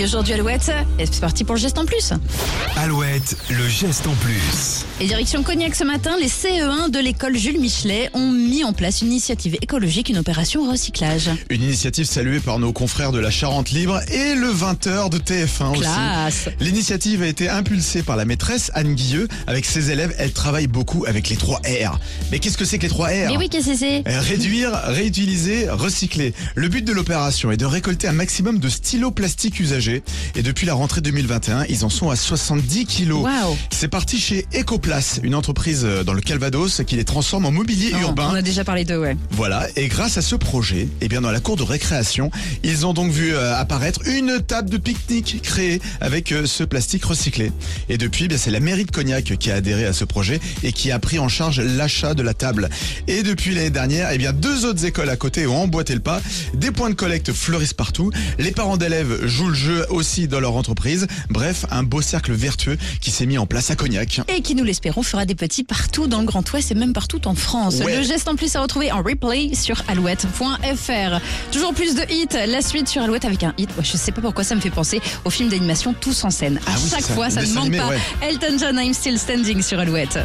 Et aujourd'hui Alouette, et c'est parti pour le geste en plus. Alouette, le geste en plus. Et direction Cognac ce matin, les CE1 de l'école Jules Michelet ont mis en place une initiative écologique, une opération recyclage. Une initiative saluée par nos confrères de la Charente Libre et le 20h de TF1 Classe. aussi. L'initiative a été impulsée par la maîtresse Anne Guilleux. Avec ses élèves, elle travaille beaucoup avec les 3 R. Mais qu'est-ce que c'est que les 3 R? Mais oui, qu'est-ce que c'est? Euh, Réduire, réutiliser, recycler. Le but de l'opération est de récolter un maximum de stylos plastiques usagés. Et depuis la rentrée 2021, ils en sont à 70 kilos. C'est parti chez Ecoplace, une entreprise euh, dans le Calvados qui les transforme en mobilier Non, urbain. On a déjà parlé d'eux, ouais. Voilà, et grâce à ce projet, eh bien dans la cour de récréation, ils ont donc vu euh, apparaître une table de pique-nique créée avec euh, ce plastique recyclé. Et depuis, eh bien c'est la mairie de Cognac qui a adhéré à ce projet et qui a pris en charge l'achat de la table. Et depuis l'année dernière, eh bien deux autres écoles à côté ont emboîté le pas. Des points de collecte fleurissent partout. Les parents d'élèves jouent le jeu aussi dans leur entreprise. Bref, un beau cercle vertueux qui s'est mis en place à Cognac. Et qui, nous l'espérons, fera des petits partout dans le Grand Ouest et même partout en France. Ouais. Le geste en plus à retrouver en replay sur alouette.fr. Toujours plus de hits, la suite sur Alouette avec un hit. Ouais, je sais pas pourquoi ça me fait penser au film d'animation Tous en scène. À Ah oui, chaque ça, fois, ça ne manque animé, pas. ouais. Elton John, I'm still standing sur Alouette.